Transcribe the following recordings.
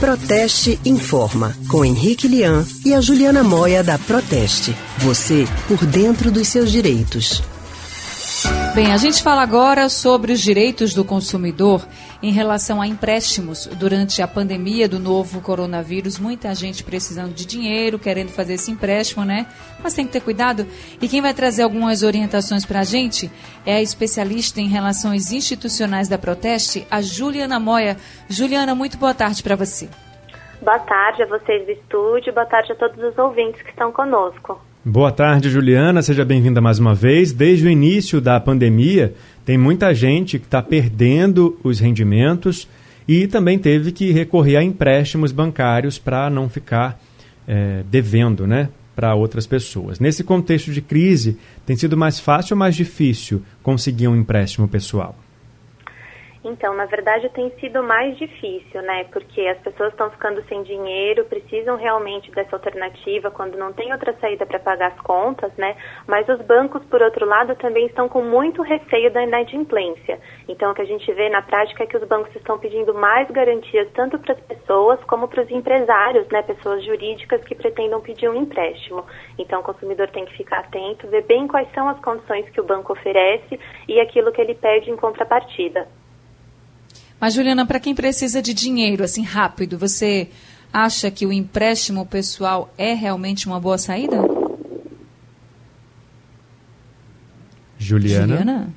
Proteste Informa, com Henrique Lian e a Juliana Moia da Proteste. Você por dentro dos seus direitos. Bem, a gente fala agora sobre os direitos do consumidor em relação a empréstimos durante a pandemia do novo coronavírus. Muita gente precisando de dinheiro, querendo fazer esse empréstimo, né? Mas tem que ter cuidado. E quem vai trazer algumas orientações para a gente é a especialista em relações institucionais da Proteste, a Juliana Moia. Juliana, muito boa tarde para você. Boa tarde a vocês do estúdio, boa tarde a todos os ouvintes que estão conosco. Boa tarde, Juliana. Seja bem-vinda mais uma vez. Desde o início da pandemia, tem muita gente que está perdendo os rendimentos e também teve que recorrer a empréstimos bancários para não ficar é, devendo né, para outras pessoas. Nesse contexto de crise, tem sido mais fácil ou mais difícil conseguir um empréstimo pessoal? Então, na verdade, tem sido mais difícil, né? Porque as pessoas estão ficando sem dinheiro, precisam realmente dessa alternativa quando não tem outra saída para pagar as contas, né? Mas os bancos, por outro lado, também estão com muito receio da inadimplência. Então, o que a gente vê na prática é que os bancos estão pedindo mais garantias tanto para as pessoas como para os empresários, né? Pessoas jurídicas que pretendam pedir um empréstimo. Então, o consumidor tem que ficar atento, ver bem quais são as condições que o banco oferece e aquilo que ele pede em contrapartida. Mas, Juliana, para quem precisa de dinheiro, assim, rápido, você acha que o empréstimo pessoal é realmente uma boa saída? Juliana? Juliana?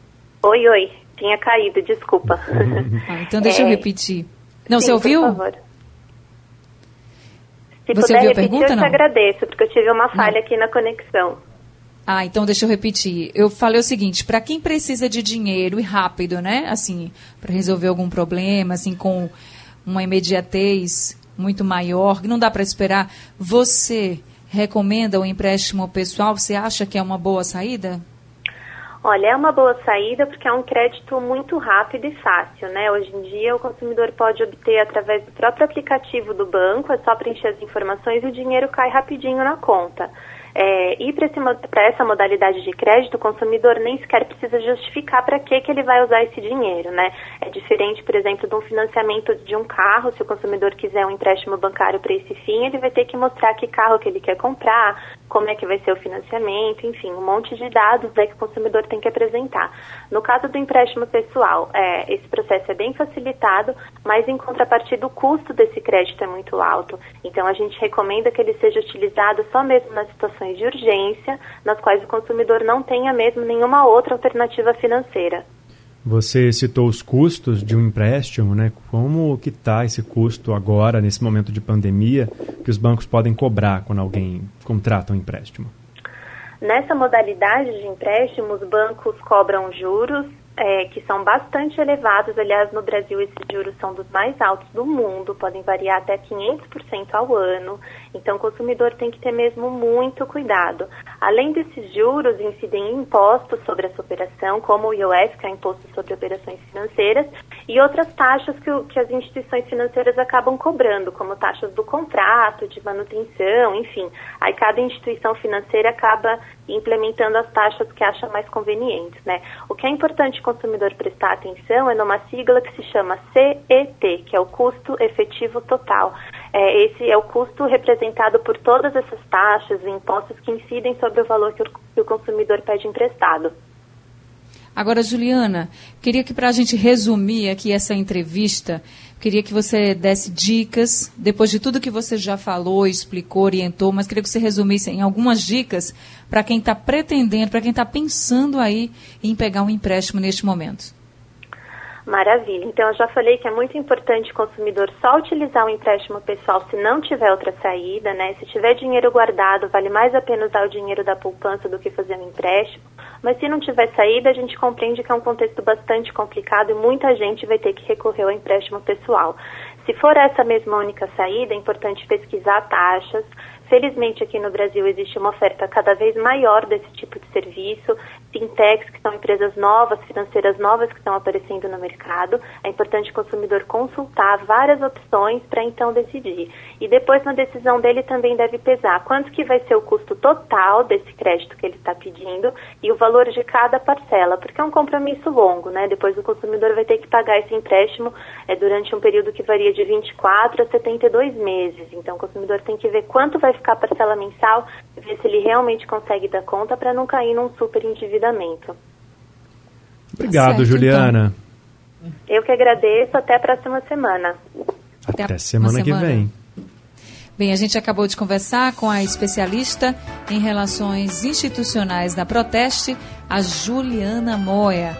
Oi, oi. Tinha caído, desculpa. Ah, então deixa é... eu repetir. Não, Sim, você ouviu? Por favor. Se Você puder ouviu a repetir, pergunta, eu te não? agradeço, porque eu tive uma falha aqui na conexão. Ah, então deixa eu repetir. Eu falei o seguinte, para quem precisa de dinheiro e rápido, né? Assim, para resolver algum problema, assim, com uma imediatez muito maior, que não dá para esperar, você recomenda o empréstimo pessoal? Você acha que é uma boa saída? Olha, é uma boa saída porque é um crédito muito rápido e fácil, né? Hoje em dia o consumidor pode obter através do próprio aplicativo do banco, é só preencher as informações e o dinheiro cai rapidinho na conta. É, e para essa modalidade de crédito, o consumidor nem sequer precisa justificar para que, que ele vai usar esse dinheiro, né? É diferente, por exemplo, de um financiamento de um carro. Se o consumidor quiser um empréstimo bancário para esse fim, ele vai ter que mostrar que carro que ele quer comprar, como é que vai ser o financiamento, enfim, um monte de dados né, que o consumidor tem que apresentar. No caso do empréstimo pessoal, é, esse processo é bem facilitado, mas em contrapartida o custo desse crédito é muito alto. Então a gente recomenda que ele seja utilizado só mesmo nas situações de urgência, nas quais o consumidor não tenha mesmo nenhuma outra alternativa financeira. Você citou os custos de um empréstimo, né? Como que está esse custo agora, nesse momento de pandemia, que os bancos podem cobrar quando alguém contrata um empréstimo? Nessa modalidade de empréstimo, os bancos cobram juros é, que são bastante elevados. Aliás, no Brasil, esses juros são dos mais altos do mundo, podem variar até 500% ao ano. Então, o consumidor tem que ter mesmo muito cuidado. Além desses juros, incidem impostos sobre essa operação, como o IOF, que é Imposto sobre Operações Financeiras, e outras taxas que, que as instituições financeiras acabam cobrando, como taxas do contrato, de manutenção, enfim. Aí cada instituição financeira acaba implementando as taxas que acha mais convenientes, né? O que é importante consumidor prestar atenção é numa sigla que se chama CET, que é o custo efetivo total. É, esse é o custo representado por todas essas taxas e impostos que incidem sobre o valor que o, que o consumidor pede emprestado. Agora, Juliana, queria que para a gente resumir aqui essa entrevista, queria que você desse dicas, depois de tudo que você já falou, explicou, orientou, mas queria que você resumisse em algumas dicas para quem está pretendendo, para quem está pensando aí em pegar um empréstimo neste momento. Maravilha. Então, eu já falei que é muito importante o consumidor só utilizar o empréstimo pessoal se não tiver outra saída, né? Se tiver dinheiro guardado, vale mais a pena usar o dinheiro da poupança do que fazer um empréstimo. Mas se não tiver saída, a gente compreende que é um contexto bastante complicado e muita gente vai ter que recorrer ao empréstimo pessoal. Se for essa mesma única saída, é importante pesquisar taxas, Felizmente, aqui no Brasil existe uma oferta cada vez maior desse tipo de serviço, fintechs, que são empresas novas, financeiras novas que estão aparecendo no mercado. É importante o consumidor consultar várias opções para então decidir. E depois, na decisão dele, também deve pesar quanto que vai ser o custo total desse crédito que ele está pedindo e o valor de cada parcela, porque é um compromisso longo, né? Depois o consumidor vai ter que pagar esse empréstimo é, durante um período que varia de 24 a 72 meses. Então, o consumidor tem que ver quanto vai ficar a parcela mensal, ver se ele realmente consegue dar conta para não cair num super endividamento. Obrigado, tá certo, Juliana. Então. Eu que agradeço. Até a próxima semana. Até, Até semana, semana que vem. Bem, a gente acabou de conversar com a especialista em relações institucionais da Proteste, a Juliana Moya.